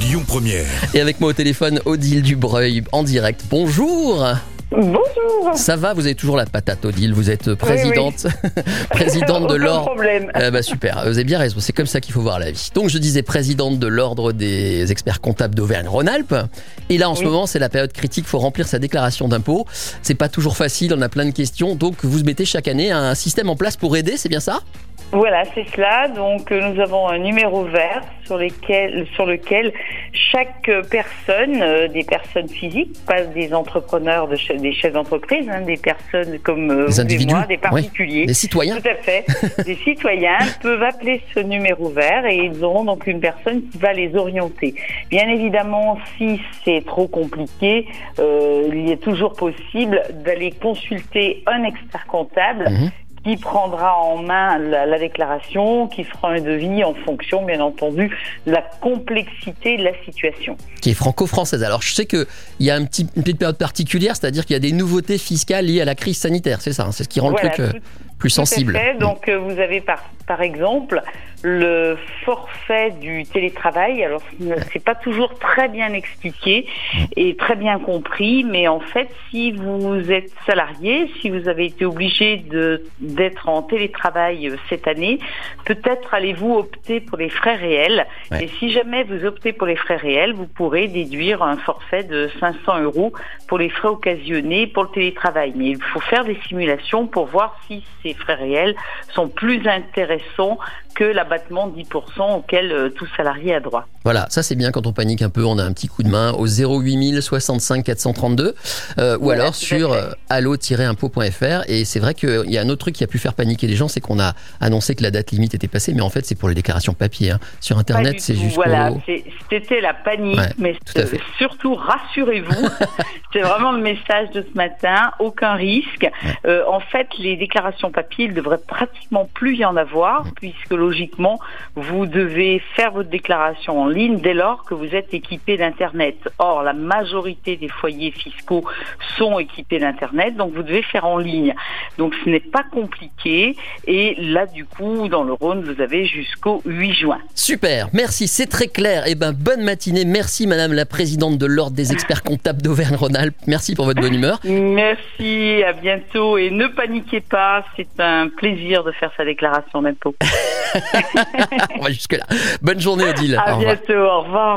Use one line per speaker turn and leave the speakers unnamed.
Lyon Première.
Et avec moi au téléphone, Odile Dubreuil en direct. Bonjour
Bonjour.
Ça va, vous avez toujours la patate Odile, vous êtes présidente, présidente de l'ordre.
problème.
Eh ben super, vous avez bien raison, c'est comme ça qu'il faut voir la vie. Donc je disais présidente de l'ordre des experts comptables d'Auvergne-Rhône-Alpes. Et là en ce
Oui.
moment c'est la période critique, faut remplir sa déclaration d'impôt. C'est pas toujours facile, on a plein de questions. Donc vous mettez chaque année un système en place pour aider, c'est bien ça?
Voilà, c'est cela. Donc, euh, nous avons un numéro vert sur, lesquels, sur lequel chaque personne, euh, des personnes physiques, pas des entrepreneurs, de che- des chefs d'entreprise, hein, des personnes comme euh,
Des
vous et moi, des particuliers.
Les citoyens
Tout à fait. Des citoyens peuvent appeler ce numéro vert et ils auront donc une personne qui va les orienter. Bien évidemment, si c'est trop compliqué, euh, il est toujours possible d'aller consulter un expert comptable
Mhm.
Qui prendra en main la, la déclaration, qui fera un devis en fonction, bien entendu, de la complexité de la situation.
qui est franco-française. Alors je sais qu'il y a un petit, une petite période particulière, c'est-à-dire qu'il y a des nouveautés fiscales liées à la crise sanitaire, c'est ça, hein, c'est ce qui rend
Voilà,
le truc euh,
tout-
plus
Tout
sensible.
fait. Donc euh, vous avez par, par exemple le forfait du télétravail. Alors c'est pas toujours très bien expliqué et très bien compris, mais en fait si vous êtes salarié, si vous avez été obligé de d'être en télétravail euh, cette année, peut-être allez-vous opter pour les frais réels.
Ouais.
Et si jamais vous optez pour les frais réels, vous pourrez déduire un forfait de 500 euros pour les frais occasionnés pour le télétravail. Mais il faut faire des simulations pour voir si ces frais réels sont plus intéressants que l'abattement de 10% auquel euh, tout salarié a droit.
Voilà, ça c'est bien quand on panique un peu, on a un petit coup de main au 08000 65 432 euh, ou
Voilà,
alors sur euh, allo-impôt.fr et c'est vrai qu'il y a un autre truc qui a pu faire paniquer les gens, c'est qu'on a annoncé que la date limite était passée, mais en fait c'est pour les déclarations papier. hein. Sur internet c'est jusqu'au...
Voilà, c'était la panique,
Ouais,
mais surtout rassurez-vous, c'est vraiment le message de ce matin, aucun risque. Euh, en fait, les déclarations papier, il devrait pratiquement plus y en avoir, puisque logiquement, vous devez faire votre déclaration en ligne dès lors que vous êtes équipé d'Internet. Or, la majorité des foyers fiscaux sont équipés d'Internet, donc vous devez faire en ligne. Donc ce n'est pas compliqué, et là, du coup, dans le Rhône, vous avez jusqu'au 8 juin.
Super, merci, c'est très clair. Et ben bonne matinée, merci Madame la Présidente de l'Ordre des experts comptables d'Auvergne-Rhône-Alpes, merci pour votre bonne humeur.
Merci, à bientôt et ne paniquez pas, c'est un plaisir de faire sa déclaration d'impôt.
On va jusque là. Bonne journée Odile.
À
revoir.
Bientôt, au revoir.